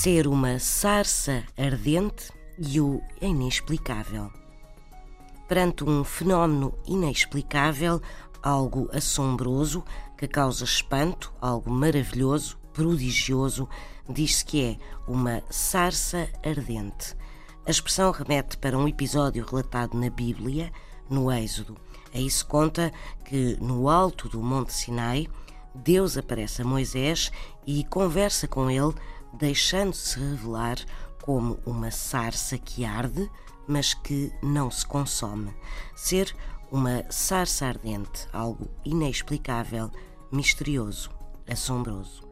ser uma sarça ardente e o inexplicável. Perante um fenómeno inexplicável, algo assombroso que causa espanto, algo maravilhoso, prodigioso, diz-se que é uma sarça ardente. A expressão remete para um episódio relatado na Bíblia, no Êxodo. Aí se conta que no alto do Monte Sinai, Deus aparece a Moisés e conversa com ele, deixando-se revelar como uma sarça que arde, mas que não se consome. Ser uma sarça ardente, algo inexplicável, misterioso, assombroso.